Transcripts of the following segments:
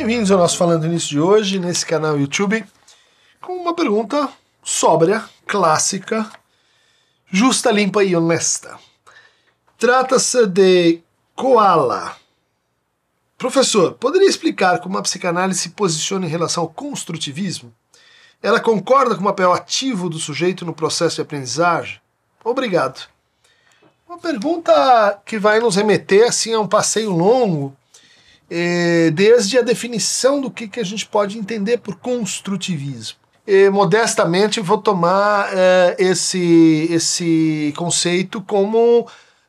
Bem-vindos ao nosso Falando Nisso de hoje, nesse canal YouTube, com uma pergunta sóbria, clássica, justa, limpa e honesta. Trata-se de koala. Professor, poderia explicar como a psicanálise se posiciona em relação ao construtivismo? Ela concorda com o papel ativo do sujeito no processo de aprendizagem? Obrigado. Uma pergunta que vai nos remeter assim a um passeio longo desde a definição do que, que a gente pode entender por construtivismo. E, modestamente, vou tomar é, esse, esse conceito como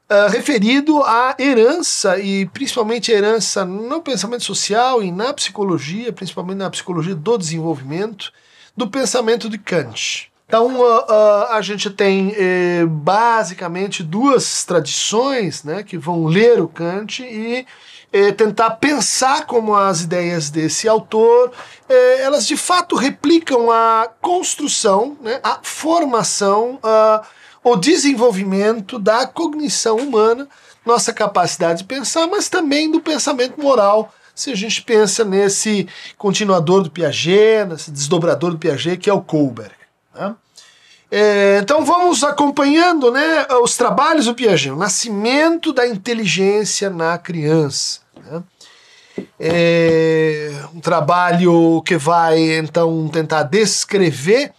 é, referido à herança, e principalmente herança no pensamento social e na psicologia, principalmente na psicologia do desenvolvimento, do pensamento de Kant. Então, uh, uh, a gente tem basicamente duas tradições né, que vão ler o Kant e eh, tentar pensar como as ideias desse autor, eh, elas de fato replicam a construção, né, a formação, uh, o desenvolvimento da cognição humana, nossa capacidade de pensar, mas também do pensamento moral, se a gente pensa nesse continuador do Piaget, nesse desdobrador do Piaget, que é o Kohlberg. Né? É, então vamos acompanhando né, os trabalhos do Piaget, o nascimento da inteligência na criança. Né? É um trabalho que vai então tentar descrever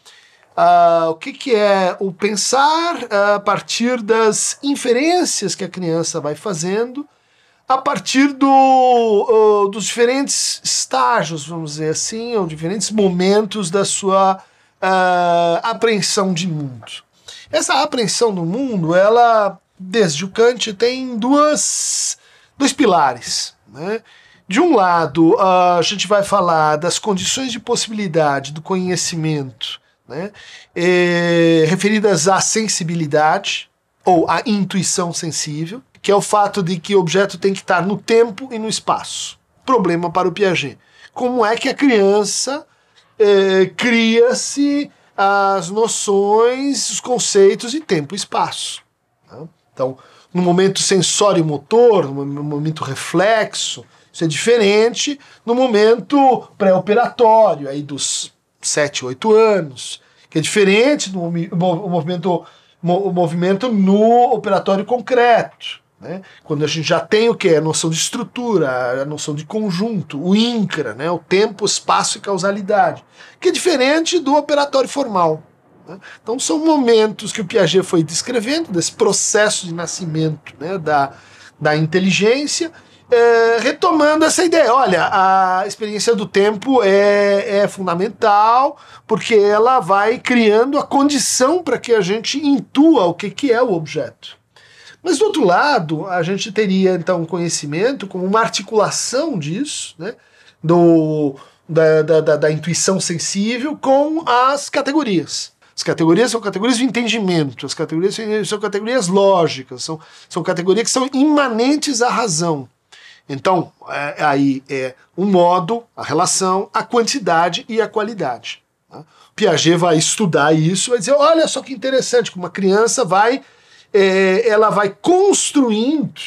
uh, o que, que é o pensar a partir das inferências que a criança vai fazendo, a partir do, uh, dos diferentes estágios, vamos dizer assim, ou diferentes momentos da sua uh, apreensão de mundo. Essa apreensão do mundo, ela, desde o Kant, tem duas, dois pilares. Né? De um lado, uh, a gente vai falar das condições de possibilidade do conhecimento né? E, referidas à sensibilidade ou à intuição sensível, que é o fato de que o objeto tem que estar no tempo e no espaço. Problema para o Piaget. Como é que a criança é, cria-se as noções, os conceitos de tempo e espaço. Né? Então, no momento sensório-motor, no momento reflexo, isso é diferente no momento pré-operatório, aí dos 7, 8 anos, que é diferente do movimento, movimento no operatório concreto. Né? Quando a gente já tem o que? A noção de estrutura, a noção de conjunto, o INCRA, né? o tempo, espaço e causalidade, que é diferente do operatório formal. Né? Então são momentos que o Piaget foi descrevendo, desse processo de nascimento né? da, da inteligência, é, retomando essa ideia. Olha, a experiência do tempo é, é fundamental, porque ela vai criando a condição para que a gente intua o que, que é o objeto. Mas do outro lado, a gente teria então conhecimento como uma articulação disso, né, do, da, da, da, da intuição sensível com as categorias. As categorias são categorias de entendimento, as categorias são categorias lógicas, são, são categorias que são imanentes à razão. Então, é, aí é o modo, a relação, a quantidade e a qualidade. Tá? Piaget vai estudar isso, vai dizer: olha só que interessante, como uma criança vai é, ela vai construindo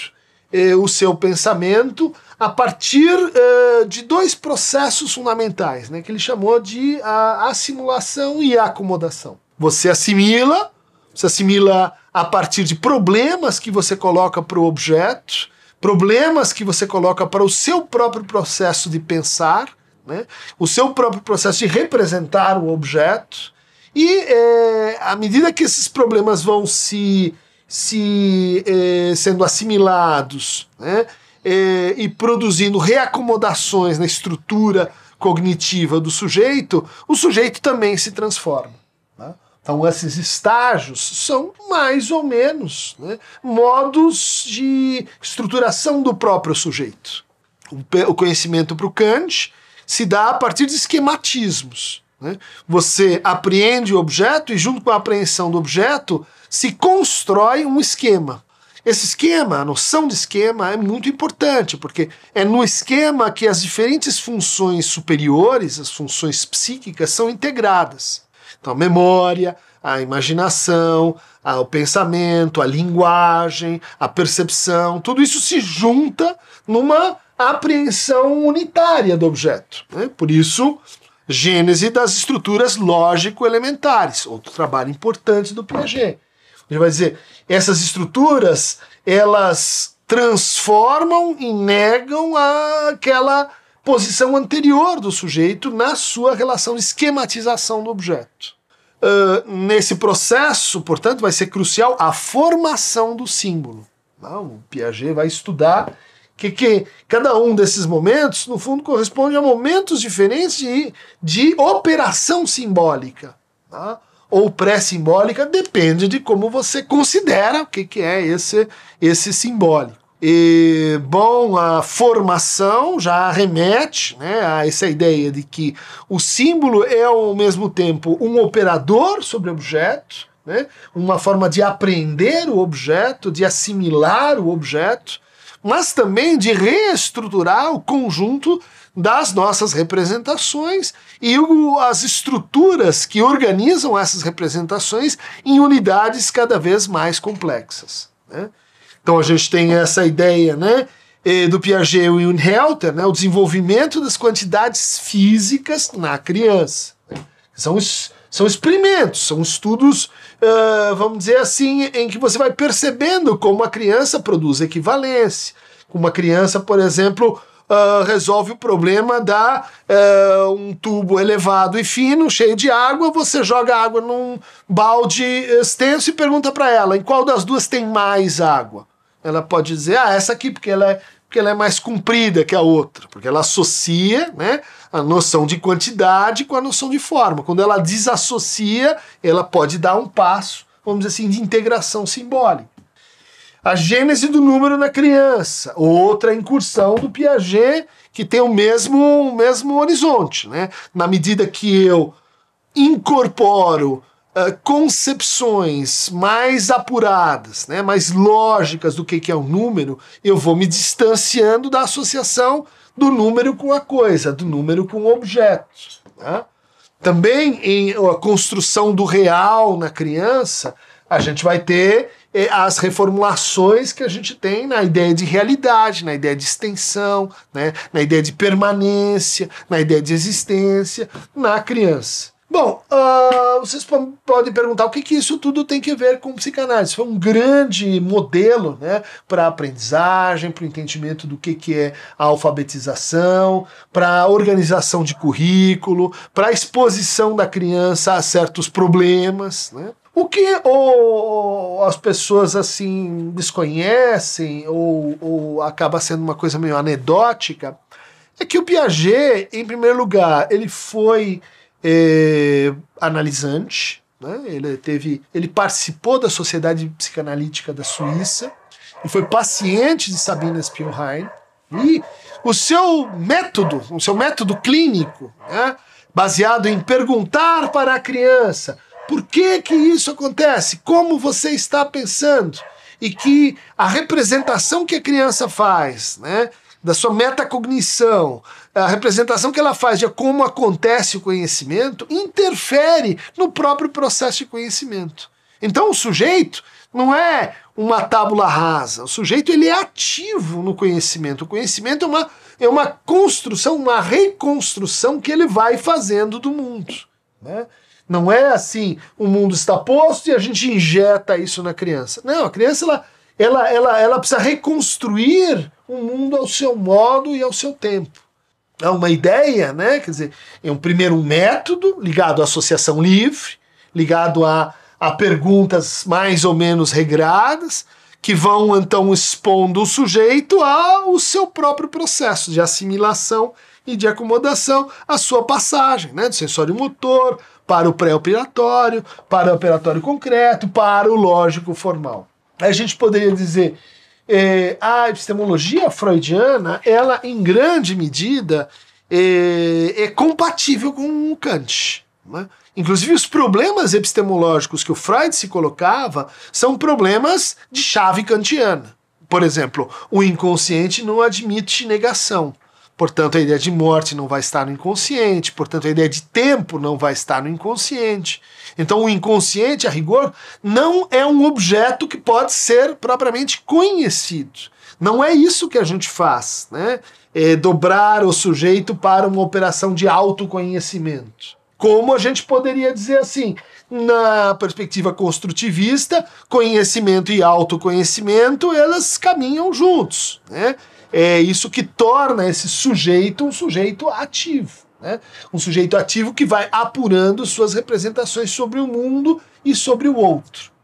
é, o seu pensamento a partir é, de dois processos fundamentais, né, que ele chamou de a assimilação e a acomodação. Você assimila, você assimila a partir de problemas que você coloca para o objeto, problemas que você coloca para o seu próprio processo de pensar, né, o seu próprio processo de representar o objeto, e é, à medida que esses problemas vão se se eh, sendo assimilados né, eh, e produzindo reacomodações na estrutura cognitiva do sujeito, o sujeito também se transforma. Né? Então, esses estágios são mais ou menos né, modos de estruturação do próprio sujeito. O conhecimento para o Kant se dá a partir de esquematismos. Né? Você apreende o objeto e, junto com a apreensão do objeto, se constrói um esquema. Esse esquema, a noção de esquema é muito importante, porque é no esquema que as diferentes funções superiores, as funções psíquicas, são integradas. Então, a memória, a imaginação, a, o pensamento, a linguagem, a percepção, tudo isso se junta numa apreensão unitária do objeto. Né? Por isso, gênese das estruturas lógico-elementares, outro trabalho importante do Piaget. Ele vai dizer, essas estruturas, elas transformam e negam aquela posição anterior do sujeito na sua relação esquematização do objeto. Uh, nesse processo, portanto, vai ser crucial a formação do símbolo. Não, o Piaget vai estudar que, que cada um desses momentos, no fundo, corresponde a momentos diferentes de, de operação simbólica. Tá? Ou pré-simbólica, depende de como você considera o que, que é esse, esse simbólico. E, bom, a formação já remete né, a essa ideia de que o símbolo é ao mesmo tempo um operador sobre o objeto, né, uma forma de aprender o objeto, de assimilar o objeto, mas também de reestruturar o conjunto das nossas representações e o, as estruturas que organizam essas representações em unidades cada vez mais complexas. Né? Então a gente tem essa ideia, né? do Piaget e Unhelter, né, o desenvolvimento das quantidades físicas na criança. Né? São, são experimentos, são estudos, uh, vamos dizer assim, em que você vai percebendo como a criança produz equivalência. Uma criança, por exemplo, uh, resolve o problema da uh, um tubo elevado e fino, cheio de água, você joga água num balde extenso e pergunta para ela em qual das duas tem mais água. Ela pode dizer, ah, essa aqui, porque ela é, porque ela é mais comprida que a outra, porque ela associa né, a noção de quantidade com a noção de forma. Quando ela desassocia, ela pode dar um passo, vamos dizer assim, de integração simbólica. A gênese do número na criança, outra incursão do Piaget que tem o mesmo, o mesmo horizonte. Né? Na medida que eu incorporo uh, concepções mais apuradas, né, mais lógicas do que, que é um número, eu vou me distanciando da associação do número com a coisa, do número com o objeto. Né? Também em a construção do real na criança, a gente vai ter as reformulações que a gente tem na ideia de realidade, na ideia de extensão, né, na ideia de permanência, na ideia de existência na criança. Bom, uh, vocês podem perguntar o que, que isso tudo tem que ver com psicanálise. Foi um grande modelo né, para a aprendizagem, para o entendimento do que, que é a alfabetização, para a organização de currículo, para a exposição da criança a certos problemas. Né? O que ou, as pessoas assim desconhecem ou, ou acaba sendo uma coisa meio anedótica é que o Piaget, em primeiro lugar, ele foi é, analisante, né? ele teve, ele participou da Sociedade Psicanalítica da Suíça e foi paciente de Sabina Spielheim e o seu método, o seu método clínico, né? baseado em perguntar para a criança por que que isso acontece, como você está pensando e que a representação que a criança faz, né, da sua metacognição, a representação que ela faz de como acontece o conhecimento, interfere no próprio processo de conhecimento. Então o sujeito não é uma tábula rasa, o sujeito ele é ativo no conhecimento. O conhecimento é uma, é uma construção, uma reconstrução que ele vai fazendo do mundo. Né? Não é assim, o mundo está posto e a gente injeta isso na criança. Não, a criança ela, ela, ela, ela precisa reconstruir o mundo ao seu modo e ao seu tempo. É uma ideia, né? Quer dizer, é um primeiro método ligado à associação livre, ligado a, a perguntas mais ou menos regradas, que vão então expondo o sujeito ao seu próprio processo de assimilação e de acomodação, a sua passagem, né? Do sensório motor para o pré-operatório, para o operatório concreto, para o lógico formal. A gente poderia dizer é, a epistemologia freudiana, ela em grande medida é, é compatível com o Kant. Né? Inclusive, os problemas epistemológicos que o Freud se colocava são problemas de chave kantiana. Por exemplo, o inconsciente não admite negação. Portanto, a ideia de morte não vai estar no inconsciente, portanto, a ideia de tempo não vai estar no inconsciente. Então, o inconsciente, a rigor, não é um objeto que pode ser propriamente conhecido. Não é isso que a gente faz, né? é, dobrar o sujeito para uma operação de autoconhecimento. Como a gente poderia dizer assim, na perspectiva construtivista, conhecimento e autoconhecimento, elas caminham juntos. Né? É isso que torna esse sujeito um sujeito ativo. Né? Um sujeito ativo que vai apurando suas representações sobre o mundo e sobre o outro.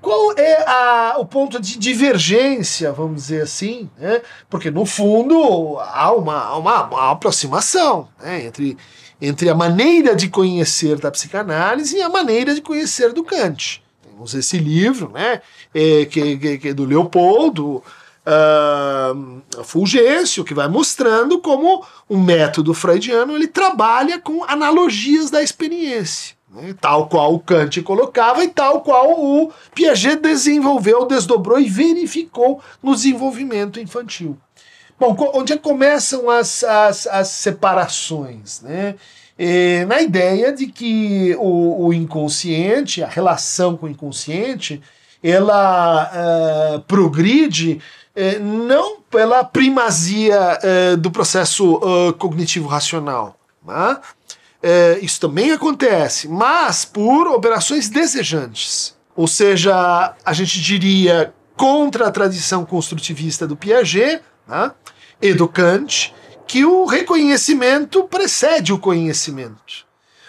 Qual é a, o ponto de divergência, vamos dizer assim? Né? Porque, no fundo, há uma, uma, uma aproximação né? entre, entre a maneira de conhecer da psicanálise e a maneira de conhecer do Kant. Temos esse livro, né? É, que, que, que é do Leopoldo, uh, Fulgêncio, que vai mostrando como o método freudiano ele trabalha com analogias da experiência. Né, tal qual o Kant colocava e tal qual o Piaget desenvolveu, desdobrou e verificou no desenvolvimento infantil. Bom, onde é começam as, as, as separações? Né? É, na ideia de que o, o, inconsciente, a relação com o inconsciente, ela uh, progride uh, não pela primazia uh, do processo cognitivo racional. Né? isso também acontece, mas por operações desejantes. Ou seja, a gente diria contra a tradição construtivista do Piaget né? e do Kant, que o reconhecimento precede o conhecimento.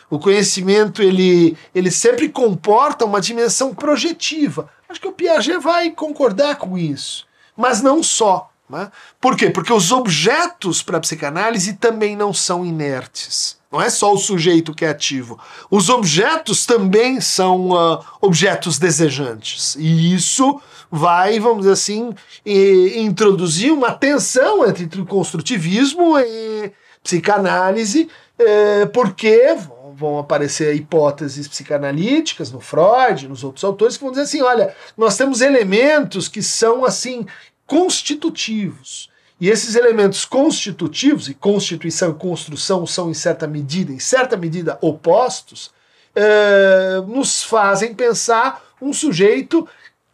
O conhecimento ele, ele sempre comporta uma dimensão projetiva. Acho que o Piaget vai concordar com isso, mas não só. Né? Por quê? Porque os objetos para a psicanálise também não são inertes. Não é só o sujeito que é ativo. Os objetos também são uh, objetos desejantes. E isso vai, vamos dizer assim, e, introduzir uma tensão entre construtivismo e psicanálise, eh, porque vão aparecer hipóteses psicanalíticas no Freud, nos outros autores, que vão dizer assim: olha, nós temos elementos que são assim constitutivos. E esses elementos constitutivos, e constituição e construção são, em certa medida, em certa medida, opostos, eh, nos fazem pensar um sujeito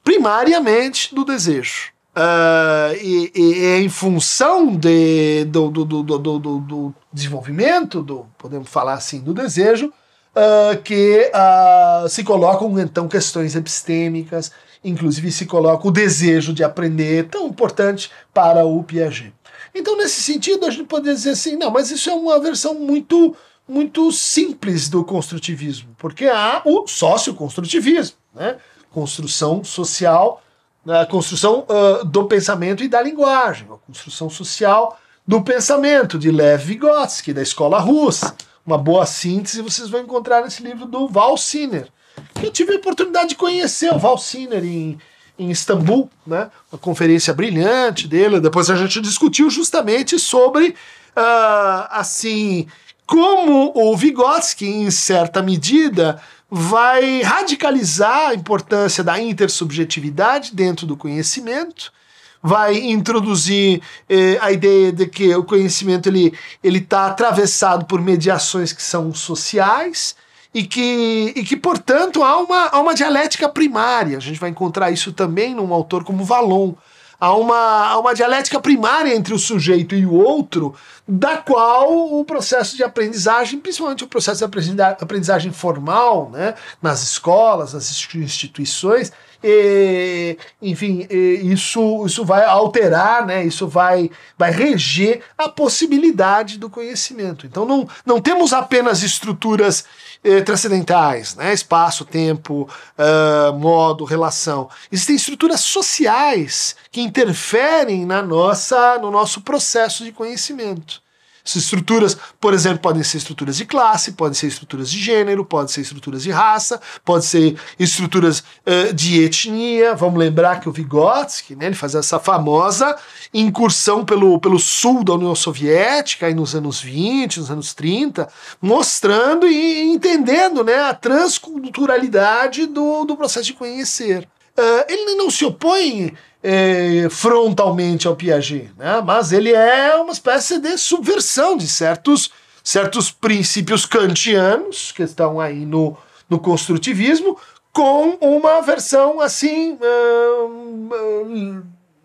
primariamente do desejo. Uh, e, e, em função de, do, do, do, do, do desenvolvimento, do, podemos falar assim, do desejo, uh, que uh, se colocam então questões epistêmicas, inclusive se coloca o desejo de aprender, tão importante para o Piaget. Então, nesse sentido, a gente poderia dizer assim, não, mas isso é uma versão muito, muito simples do construtivismo, porque há o socioconstrutivismo, né? construção social, a construção uh, do pensamento e da linguagem, a construção social do pensamento de Lev Vygotsky, da escola russa. Uma boa síntese vocês vão encontrar nesse livro do Val Sinner. Eu tive a oportunidade de conhecer o Val Sinner em, em Istambul, né? uma conferência brilhante dele. Depois a gente discutiu justamente sobre, uh, assim, como o Vygotsky, em certa medida, vai radicalizar a importância da intersubjetividade dentro do conhecimento, vai introduzir eh, a ideia de que o conhecimento ele ele está atravessado por mediações que são sociais e que, e que portanto há uma, há uma dialética primária. A gente vai encontrar isso também num autor como Valon há uma, há uma dialética primária entre o sujeito e o outro, da qual o processo de aprendizagem, principalmente o processo de aprendizagem formal, né, nas escolas, nas instituições, e, enfim, e isso, isso vai alterar, né, isso vai, vai reger a possibilidade do conhecimento. Então não, não temos apenas estruturas eh, transcendentais, né? espaço, tempo, uh, modo, relação. Existem estruturas sociais que interferem na nossa, no nosso processo de conhecimento. Essas estruturas, por exemplo, podem ser estruturas de classe, podem ser estruturas de gênero, podem ser estruturas de raça, podem ser estruturas uh, de etnia. Vamos lembrar que o Vygotsky, né, ele faz essa famosa incursão pelo, pelo sul da União Soviética aí nos anos 20, nos anos 30, mostrando e entendendo né, a transculturalidade do, do processo de conhecer. Uh, ele não se opõe é, frontalmente ao Piaget, né? mas ele é uma espécie de subversão de certos, certos princípios kantianos que estão aí no, no construtivismo, com uma versão assim.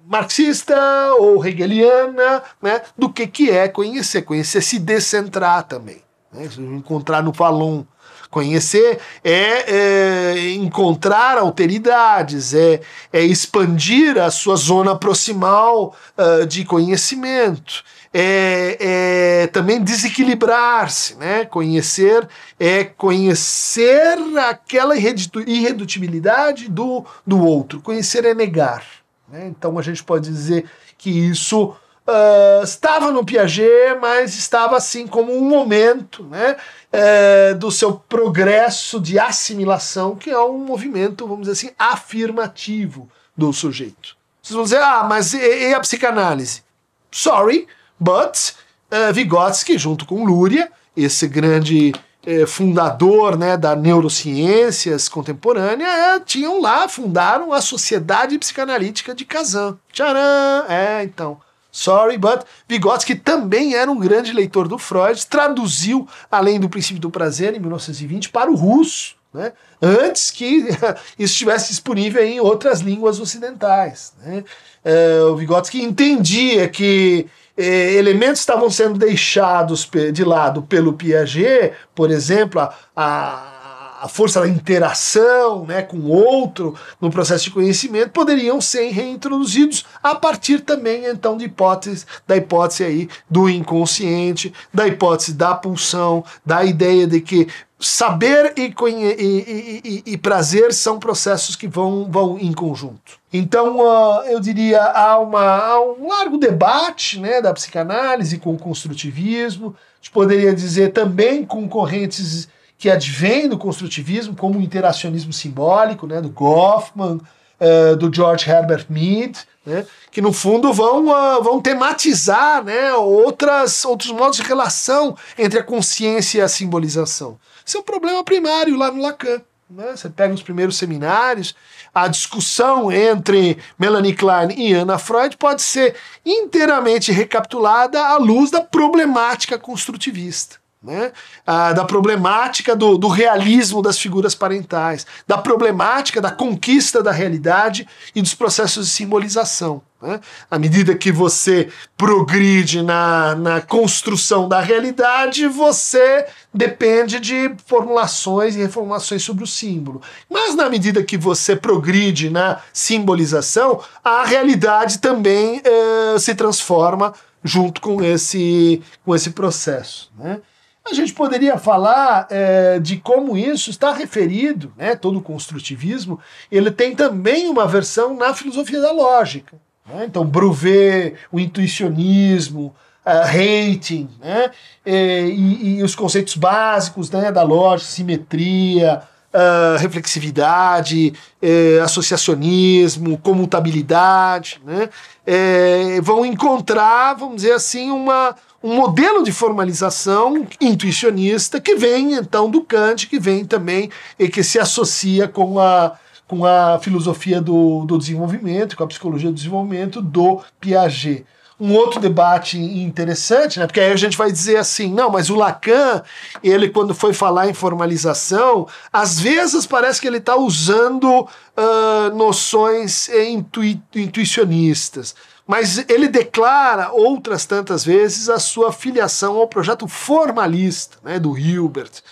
Marxista ou hegeliana né, do que, que é conhecer. Conhecer se descentrar também. Né, encontrar no Falun. Conhecer é, é, encontrar alteridades, é, é expandir a sua zona proximal uh, de conhecimento é, é também desequilibrar-se, né? Conhecer é conhecer aquela irredutibilidade do, do outro. Conhecer é negar. Né? Então a gente pode dizer que isso uh, estava no Piaget, mas estava assim como um momento, né? É, do seu progresso de assimilação, que é um movimento, vamos dizer assim, afirmativo do sujeito. Vocês vão dizer, ah, mas e, e a psicanálise? Sorry, But uh, Vygotsky, junto com Luria, esse grande eh, fundador né, da neurociências contemporânea, eh, tinham lá, fundaram a Sociedade Psicanalítica de Kazan. Tcharam! É, então. Sorry, but Vygotsky também era um grande leitor do Freud, traduziu Além do Princípio do Prazer, em 1920, para o russo, né? antes que isso estivesse disponível em outras línguas ocidentais. Né? Uh, o Vygotsky entendia que eh, elementos estavam sendo deixados de lado pelo Piaget, por exemplo, a, a, a força da interação né, com outro no processo de conhecimento, poderiam ser reintroduzidos a partir também então de hipótese, da hipótese aí do inconsciente, da hipótese da pulsão, da ideia de que saber e, e, e, e, prazer são processos que vão, vão em conjunto. Então, uh, eu diria, há, uma, há um largo debate né, da psicanálise com o construtivismo. A gente poderia dizer também com correntes que advêm do construtivismo, como o interacionismo simbólico, né, do Goffman, uh, do George Herbert Mead, né, que no fundo vão, uh, vão tematizar né, outras, outros modos de relação entre a consciência e a simbolização. Esse é um problema primário lá no Lacan. Né? Você pega os primeiros seminários, a discussão entre Melanie Klein e Anna Freud pode ser inteiramente recapitulada à luz da problemática construtivista. Né? Ah, da problemática do, do, realismo das figuras parentais, da problemática da conquista da realidade e dos processos de simbolização. Né? À medida que você progride na, na construção da realidade, você depende de formulações e reformulações sobre o símbolo. Mas na medida que você progride na simbolização, a realidade também eh, se transforma junto com esse, com esse processo. Né? A gente poderia falar é, de como isso está referido, né, todo o construtivismo, ele tem também uma versão na filosofia da lógica. Né? Então, Brouwer, o intuicionismo, uh, né? E, e, os conceitos básicos né, da lógica, simetria, uh, reflexividade, uh, associacionismo, comutabilidade, né? É, vão encontrar, vamos dizer assim, uma, um modelo de formalização intuicionista que vem então do Kant, que vem também e que se associa com a, com a filosofia do, do desenvolvimento, com a psicologia do desenvolvimento do Piaget um outro debate interessante, né? Porque aí a gente vai dizer assim, não, mas o Lacan, ele quando foi falar em formalização, às vezes parece que ele está usando uh, noções intui intuicionistas mas ele declara outras tantas vezes a sua filiação ao projeto formalista né, do Hilbert,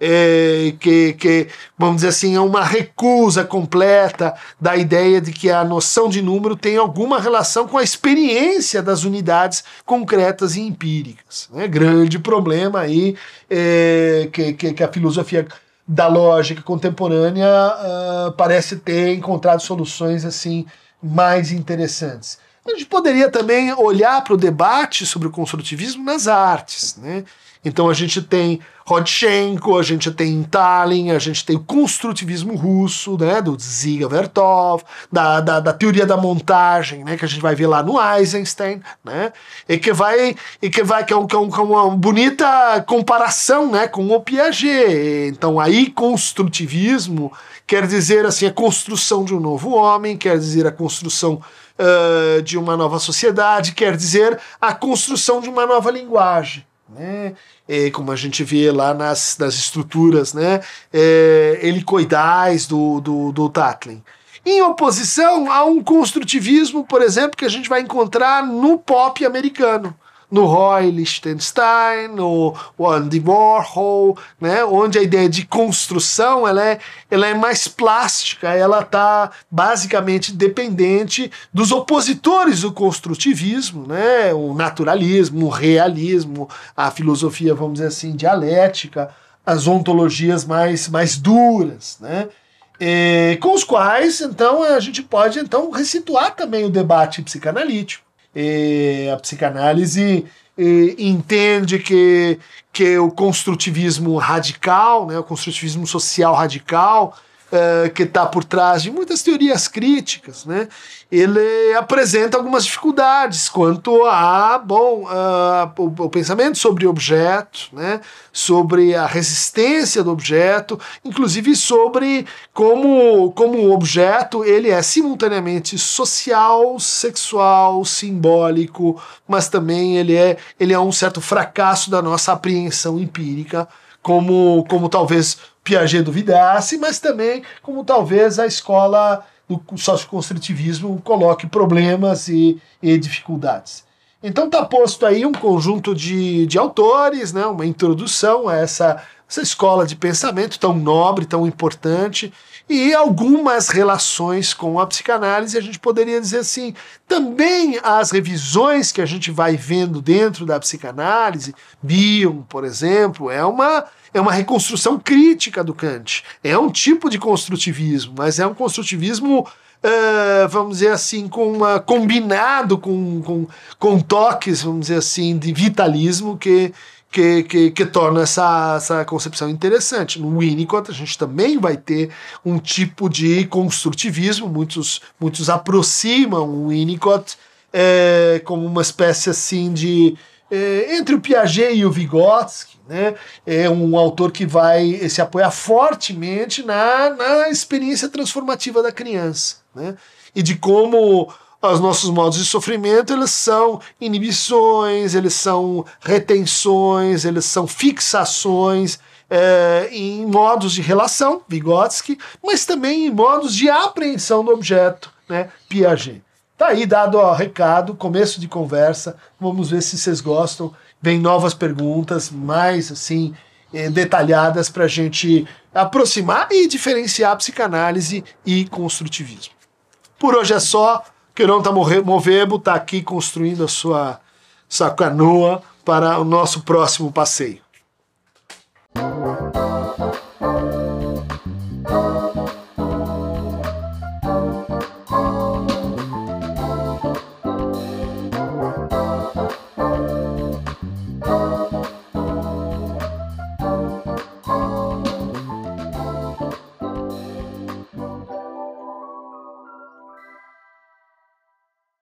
é, que, que, vamos dizer assim, é uma recusa completa da ideia de que a noção de número tem alguma relação com a experiência das unidades concretas e empíricas. Né? Grande problema aí é, que, que, que, a filosofia da lógica contemporânea uh, parece ter encontrado soluções assim mais interessantes. A gente poderia também olhar para o debate sobre o construtivismo nas artes. Né? Então a gente tem Rodchenko, a gente tem Tallinn, a gente tem o construtivismo russo, né, do Ziga Vertov, da, da, da, teoria da montagem, né, que a gente vai ver lá no Eisenstein, né, e que vai, e que vai que é, um, que é, um, que é uma bonita comparação, né, com o Piaget. Então aí construtivismo quer dizer assim a construção de um novo homem, quer dizer a construção uh, de uma nova sociedade, quer dizer a construção de uma nova linguagem. Né? É, como a gente vê lá nas, nas estruturas né? É, helicoidais do, do, do Tatlin. em oposição a um construtivismo, por exemplo, que a gente vai encontrar no pop americano no Roy Lichtenstein, no Andy Warhol, né, onde a ideia de construção ela é, ela é mais plástica, ela está basicamente dependente dos opositores do construtivismo, né, o naturalismo, o realismo, a filosofia, vamos dizer assim, dialética, as ontologias mais, mais duras, né, e, com os quais, então, a gente pode então resituar também o debate psicanalítico a psicanálise entende que, que o construtivismo radical, né, o construtivismo social radical, uh, que está por trás de muitas teorias críticas, né? Ele apresenta algumas dificuldades quanto a, bom, uh, o, o, pensamento sobre objeto, né? Sobre a resistência do objeto, inclusive sobre como, como o objeto ele é simultaneamente social, sexual, simbólico, mas também ele é, ele é um certo fracasso da nossa apreensão empírica como, como talvez Piaget duvidasse, mas também como talvez a escola do socioconstrutivismo coloque problemas e, e dificuldades. Então está posto aí um conjunto de, de autores, né, uma introdução a essa, essa escola de pensamento tão nobre, tão importante, e algumas relações com a psicanálise, a gente poderia dizer assim, também as revisões que a gente vai vendo dentro da psicanálise, Bion, por exemplo, é uma é uma reconstrução crítica do Kant. É um tipo de construtivismo, mas é um construtivismo Uh, vamos dizer assim, com uma, combinado com, com, com toques, vamos dizer assim, de vitalismo que, que, que, que, torna essa, essa concepção interessante. No Winnicott a gente também vai ter um tipo de construtivismo, muitos, muitos aproximam o Winnicott é, como uma espécie assim de é, entre o Piaget e o Vygotsky, né, é um autor que vai se apoiar fortemente na, na experiência transformativa da criança, né, e de como os nossos modos de sofrimento eles são inibições, eles são retenções, eles são fixações é, em modos de relação, Vygotsky, mas também em modos de apreensão do objeto, né, Piaget. Tá aí dado o recado, começo de conversa. Vamos ver se vocês gostam. Vem novas perguntas, mais assim, eh, detalhadas para a gente aproximar e diferenciar psicanálise e construtivismo. Por hoje é só. Queiron tá Movebo está aqui construindo a sua, sua canoa para o nosso próximo passeio.